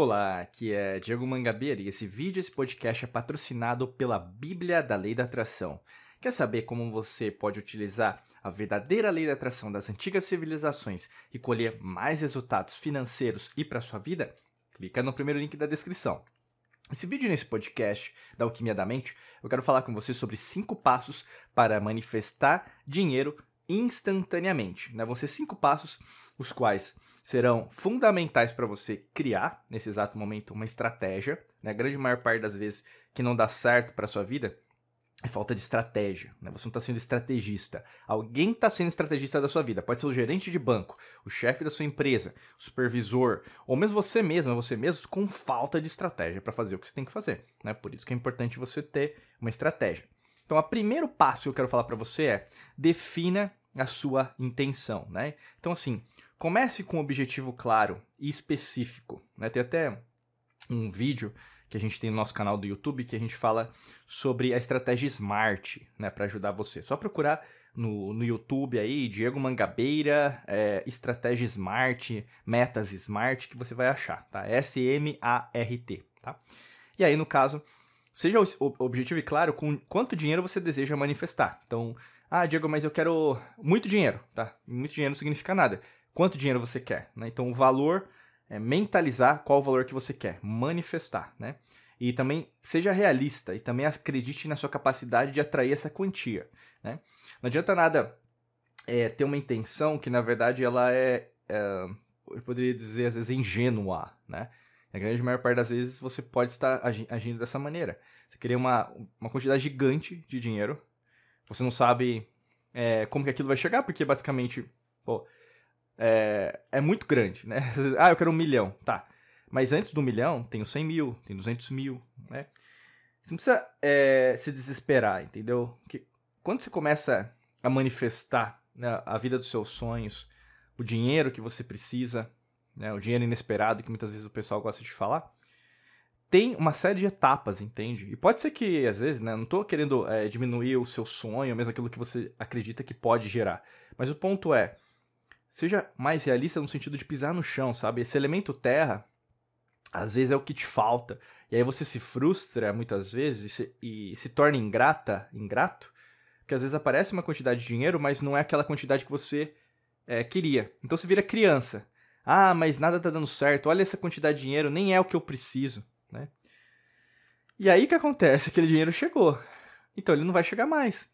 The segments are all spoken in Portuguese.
Olá, aqui é Diego Mangabeira e esse vídeo, esse podcast é patrocinado pela Bíblia da Lei da Atração. Quer saber como você pode utilizar a verdadeira lei da atração das antigas civilizações e colher mais resultados financeiros e para sua vida? Clica no primeiro link da descrição. Esse vídeo nesse podcast da Alquimia da Mente, eu quero falar com você sobre cinco passos para manifestar dinheiro instantaneamente. Né? Vão ser cinco passos, os quais serão fundamentais para você criar, nesse exato momento, uma estratégia. Né? A grande maior parte das vezes que não dá certo para sua vida é falta de estratégia. Né? Você não está sendo estrategista. Alguém está sendo estrategista da sua vida. Pode ser o gerente de banco, o chefe da sua empresa, o supervisor, ou mesmo você mesmo, você mesmo, com falta de estratégia para fazer o que você tem que fazer. Né? Por isso que é importante você ter uma estratégia. Então, o primeiro passo que eu quero falar para você é defina a sua intenção. Né? Então, assim, Comece com um objetivo claro e específico. Né? Tem até um vídeo que a gente tem no nosso canal do YouTube que a gente fala sobre a estratégia Smart, né, para ajudar você. Só procurar no, no YouTube aí, Diego Mangabeira, é, estratégia Smart, metas Smart, que você vai achar, tá? S-M-A-R-T, tá? E aí, no caso, seja o objetivo e claro com quanto dinheiro você deseja manifestar. Então, ah, Diego, mas eu quero muito dinheiro, tá? Muito dinheiro não significa nada quanto dinheiro você quer. Né? Então, o valor é mentalizar qual o valor que você quer, manifestar. Né? E também seja realista e também acredite na sua capacidade de atrair essa quantia. Né? Não adianta nada é, ter uma intenção que, na verdade, ela é, é, eu poderia dizer, às vezes, ingênua. Né? A grande maior parte das vezes você pode estar agindo dessa maneira. Você queria uma, uma quantidade gigante de dinheiro, você não sabe é, como que aquilo vai chegar, porque basicamente, pô, é, é muito grande, né? ah, eu quero um milhão, tá. Mas antes do milhão, tem os 100 mil, tem 200 mil, né? Você não precisa é, se desesperar, entendeu? Porque quando você começa a manifestar né, a vida dos seus sonhos, o dinheiro que você precisa, né, o dinheiro inesperado que muitas vezes o pessoal gosta de falar, tem uma série de etapas, entende? E pode ser que, às vezes, né, não estou querendo é, diminuir o seu sonho, mesmo aquilo que você acredita que pode gerar. Mas o ponto é, seja mais realista no sentido de pisar no chão, sabe? Esse elemento terra, às vezes é o que te falta. E aí você se frustra muitas vezes e se, e se torna ingrata, ingrato, porque às vezes aparece uma quantidade de dinheiro, mas não é aquela quantidade que você é, queria. Então você vira criança. Ah, mas nada tá dando certo. Olha essa quantidade de dinheiro, nem é o que eu preciso, né? E aí que acontece? Aquele dinheiro chegou. Então ele não vai chegar mais.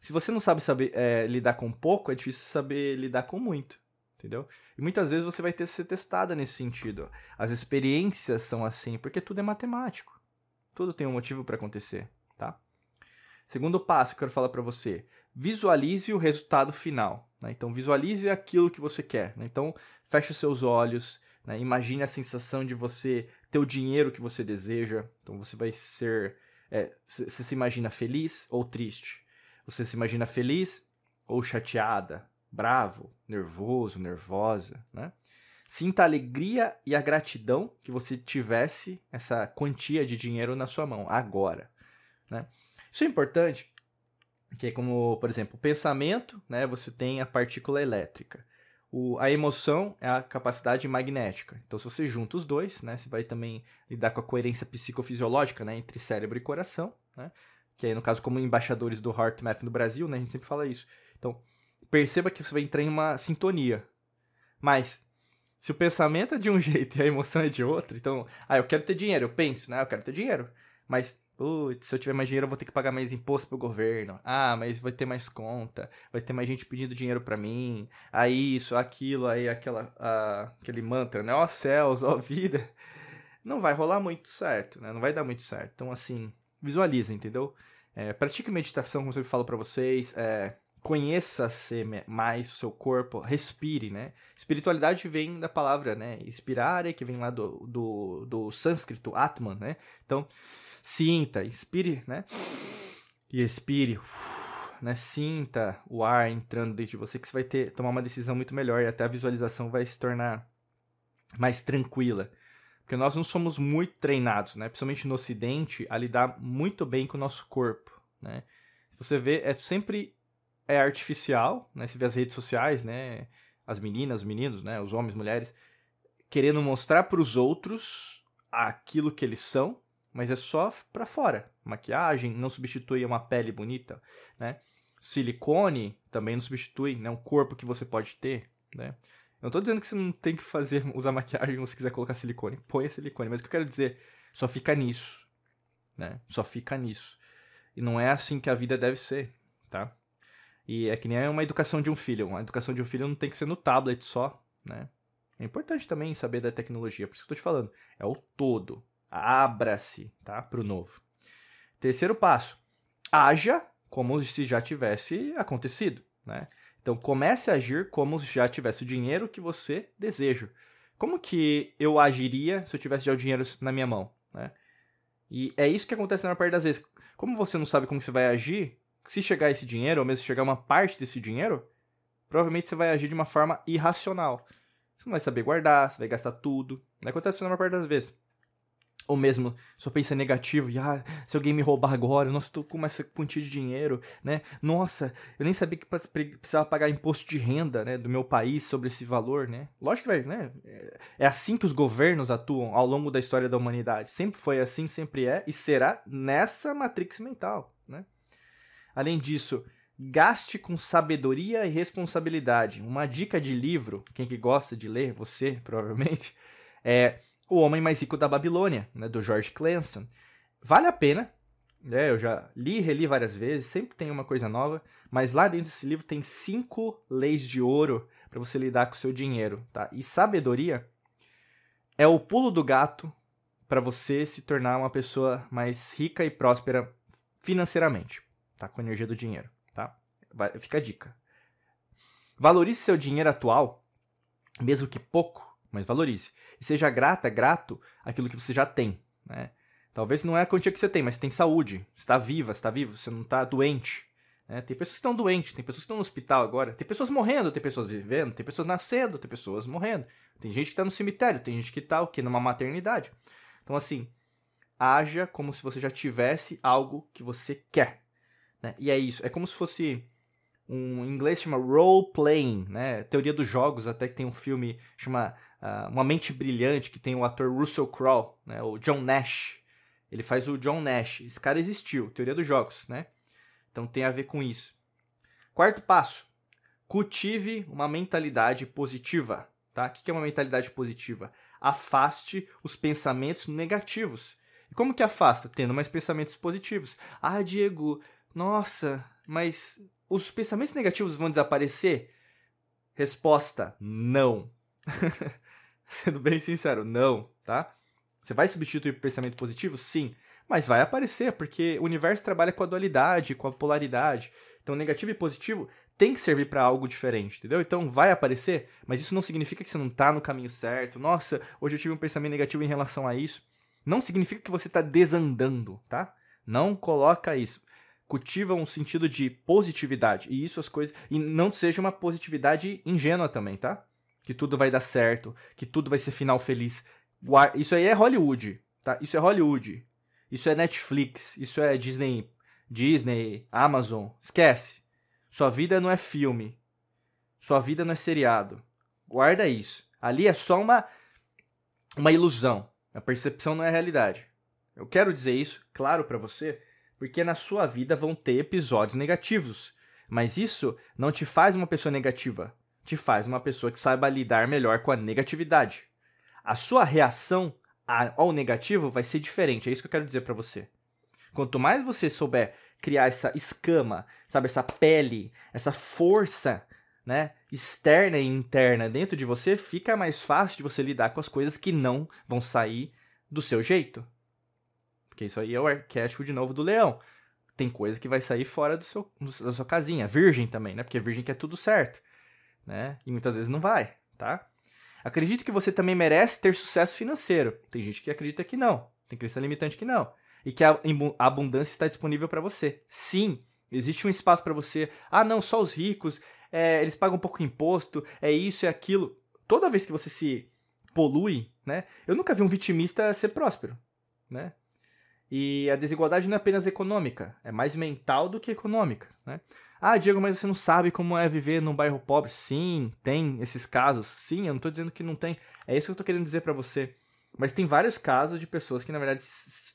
Se você não sabe saber é, lidar com pouco, é difícil saber lidar com muito. Entendeu? E muitas vezes você vai ter que ser testada nesse sentido. As experiências são assim, porque tudo é matemático. Tudo tem um motivo para acontecer, tá? Segundo passo que eu quero falar para você: visualize o resultado final. Né? Então, visualize aquilo que você quer. Né? Então, feche os seus olhos, né? imagine a sensação de você ter o dinheiro que você deseja. Então, você vai ser. É, você se imagina feliz ou triste? Você se imagina feliz ou chateada, bravo, nervoso, nervosa, né? Sinta a alegria e a gratidão que você tivesse essa quantia de dinheiro na sua mão agora, né? Isso é importante, que é como, por exemplo, o pensamento, né? Você tem a partícula elétrica. O, a emoção é a capacidade magnética. Então, se você junta os dois, né, você vai também lidar com a coerência psicofisiológica né, entre cérebro e coração. Né? Que aí no caso como embaixadores do Heart Math no Brasil, né, a gente sempre fala isso. Então, perceba que você vai entrar em uma sintonia. Mas se o pensamento é de um jeito e a emoção é de outro, então, ah, eu quero ter dinheiro, eu penso, né, eu quero ter dinheiro. Mas Putz, se eu tiver mais dinheiro, eu vou ter que pagar mais imposto pro governo. Ah, mas vai ter mais conta. Vai ter mais gente pedindo dinheiro para mim. Aí isso, aquilo, aí aquela, ah, aquele mantra, né? Ó céus, ó vida. Não vai rolar muito certo, né? Não vai dar muito certo. Então, assim, visualiza, entendeu? É, pratique meditação, como eu falo para vocês. É, Conheça-se mais o seu corpo, respire, né? Espiritualidade vem da palavra, né? Inspirare, que vem lá do, do, do sânscrito, Atman, né? Então, sinta, inspire, né? E expire, né? Sinta o ar entrando dentro de você, que você vai ter, tomar uma decisão muito melhor e até a visualização vai se tornar mais tranquila. Porque nós não somos muito treinados, né? Principalmente no Ocidente, a lidar muito bem com o nosso corpo, né? Se você vê, é sempre é artificial, né? Você vê as redes sociais, né? As meninas, os meninos, né? Os homens, mulheres. querendo mostrar para os outros aquilo que eles são, mas é só para fora. Maquiagem não substitui uma pele bonita, né? Silicone também não substitui, né? Um corpo que você pode ter, né? Eu não tô dizendo que você não tem que fazer, usar maquiagem ou se quiser colocar silicone. Põe silicone, mas o que eu quero dizer, só fica nisso, né? Só fica nisso. E não é assim que a vida deve ser, tá? E é que nem uma educação de um filho. Uma educação de um filho não tem que ser no tablet só, né? É importante também saber da tecnologia, por isso que eu tô te falando. É o todo. Abra-se, tá? Pro novo. Terceiro passo. Haja como se já tivesse acontecido, né? Então comece a agir como se já tivesse o dinheiro que você deseja. Como que eu agiria se eu tivesse já o dinheiro na minha mão, né? E é isso que acontece na maior parte das vezes. Como você não sabe como você vai agir, se chegar esse dinheiro, ou mesmo se chegar uma parte desse dinheiro, provavelmente você vai agir de uma forma irracional. Você não vai saber guardar, você vai gastar tudo. Não acontece na maior parte das vezes. Ou mesmo, só pensa negativo, e ah, se alguém me roubar agora, nossa, tô com essa quantia de dinheiro, né? Nossa, eu nem sabia que precisava pagar imposto de renda, né, do meu país sobre esse valor, né? Lógico que vai, né? É assim que os governos atuam ao longo da história da humanidade. Sempre foi assim, sempre é e será nessa matrix mental, né? Além disso, gaste com sabedoria e responsabilidade. Uma dica de livro, quem que gosta de ler, você provavelmente, é o Homem Mais Rico da Babilônia, né, do George Clason. Vale a pena, né, eu já li e reli várias vezes, sempre tem uma coisa nova, mas lá dentro desse livro tem cinco leis de ouro para você lidar com o seu dinheiro. Tá? E sabedoria é o pulo do gato para você se tornar uma pessoa mais rica e próspera financeiramente, tá? com a energia do dinheiro. Tá? Fica a dica. Valorize seu dinheiro atual, mesmo que pouco, mas valorize. E seja grata, grato aquilo que você já tem, né? Talvez não é a quantia que você tem, mas você tem saúde, está viva, está vivo, você não está doente. Né? Tem pessoas que estão doentes, tem pessoas que estão no hospital agora, tem pessoas morrendo, tem pessoas vivendo, tem pessoas nascendo, tem pessoas morrendo. Tem gente que está no cemitério, tem gente que está o quê? Numa maternidade. Então, assim, haja como se você já tivesse algo que você quer. Né? E é isso, é como se fosse um em inglês chama role playing, né? Teoria dos jogos, até que tem um filme chama uh, Uma Mente Brilhante, que tem o ator Russell Crowe, né? O John Nash. Ele faz o John Nash. Esse cara existiu, teoria dos jogos, né? Então tem a ver com isso. Quarto passo: cultive uma mentalidade positiva, tá? O que é uma mentalidade positiva? Afaste os pensamentos negativos. E como que afasta? Tendo mais pensamentos positivos. Ah, Diego, nossa, mas os pensamentos negativos vão desaparecer? Resposta: não. Sendo bem sincero, não, tá? Você vai substituir por pensamento positivo? Sim. Mas vai aparecer, porque o universo trabalha com a dualidade, com a polaridade. Então, negativo e positivo tem que servir para algo diferente, entendeu? Então, vai aparecer, mas isso não significa que você não está no caminho certo. Nossa, hoje eu tive um pensamento negativo em relação a isso. Não significa que você está desandando, tá? Não coloca isso cultiva um sentido de positividade. E isso as coisas. E não seja uma positividade ingênua também, tá? Que tudo vai dar certo, que tudo vai ser final feliz. Isso aí é Hollywood, tá? Isso é Hollywood. Isso é Netflix, isso é Disney, Disney, Amazon. Esquece. Sua vida não é filme. Sua vida não é seriado. Guarda isso. Ali é só uma uma ilusão. A percepção não é a realidade. Eu quero dizer isso, claro, para você, porque na sua vida vão ter episódios negativos. Mas isso não te faz uma pessoa negativa, te faz uma pessoa que saiba lidar melhor com a negatividade. A sua reação ao negativo vai ser diferente, é isso que eu quero dizer para você. Quanto mais você souber criar essa escama, sabe, essa pele, essa força, né, externa e interna dentro de você, fica mais fácil de você lidar com as coisas que não vão sair do seu jeito. Porque isso aí é o arquétipo de novo do leão. Tem coisa que vai sair fora do seu, da sua casinha. Virgem também, né? Porque virgem quer tudo certo. Né? E muitas vezes não vai, tá? Acredito que você também merece ter sucesso financeiro. Tem gente que acredita que não. Tem crença limitante que não. E que a abundância está disponível para você. Sim, existe um espaço para você. Ah, não, só os ricos, é, eles pagam um pouco imposto, é isso é aquilo. Toda vez que você se polui, né? Eu nunca vi um vitimista ser próspero, né? E a desigualdade não é apenas econômica, é mais mental do que econômica. Né? Ah, Diego, mas você não sabe como é viver num bairro pobre? Sim, tem esses casos. Sim, eu não tô dizendo que não tem. É isso que eu tô querendo dizer para você. Mas tem vários casos de pessoas que, na verdade,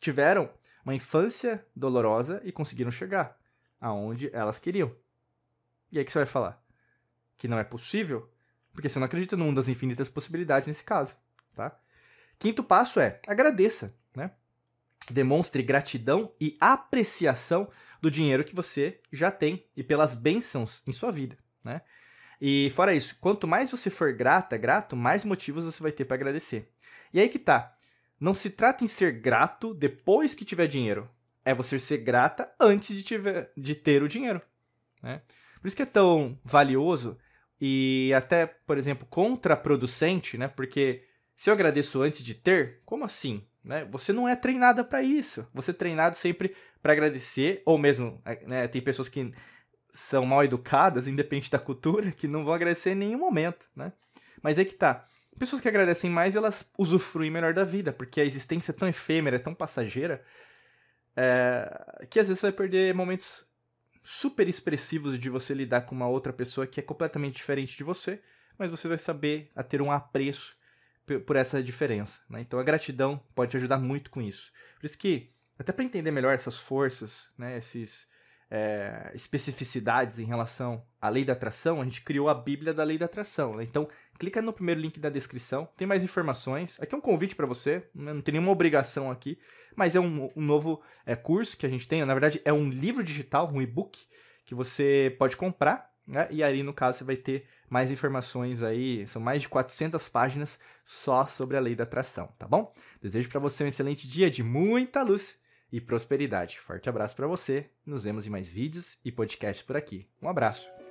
tiveram uma infância dolorosa e conseguiram chegar aonde elas queriam. E aí que você vai falar? Que não é possível? Porque você não acredita num das infinitas possibilidades nesse caso, tá? Quinto passo é agradeça? Demonstre gratidão e apreciação do dinheiro que você já tem e pelas bênçãos em sua vida, né? E fora isso, quanto mais você for grata, grato, mais motivos você vai ter para agradecer. E aí que tá. Não se trata em ser grato depois que tiver dinheiro. É você ser grata antes de, tiver, de ter o dinheiro. Né? Por isso que é tão valioso e até, por exemplo, contraproducente, né? Porque se eu agradeço antes de ter, como assim? Né? Você não é treinada para isso. Você é treinado sempre para agradecer, ou mesmo, né, tem pessoas que são mal educadas, independente da cultura, que não vão agradecer em nenhum momento, né? Mas é que tá. Pessoas que agradecem mais, elas usufruem melhor da vida, porque a existência é tão efêmera, é tão passageira, é, que às vezes você vai perder momentos super expressivos de você lidar com uma outra pessoa que é completamente diferente de você, mas você vai saber a ter um apreço por essa diferença. Né? Então a gratidão pode te ajudar muito com isso. Por isso que, até para entender melhor essas forças, né, esses é, especificidades em relação à lei da atração, a gente criou a Bíblia da lei da atração. Né? Então, clica no primeiro link da descrição, tem mais informações. Aqui é um convite para você, né? não tem nenhuma obrigação aqui, mas é um, um novo é, curso que a gente tem. Na verdade, é um livro digital, um e-book, que você pode comprar. Né? E aí, no caso, você vai ter mais informações aí. São mais de 400 páginas só sobre a lei da atração, tá bom? Desejo para você um excelente dia de muita luz e prosperidade. Forte abraço para você. Nos vemos em mais vídeos e podcasts por aqui. Um abraço.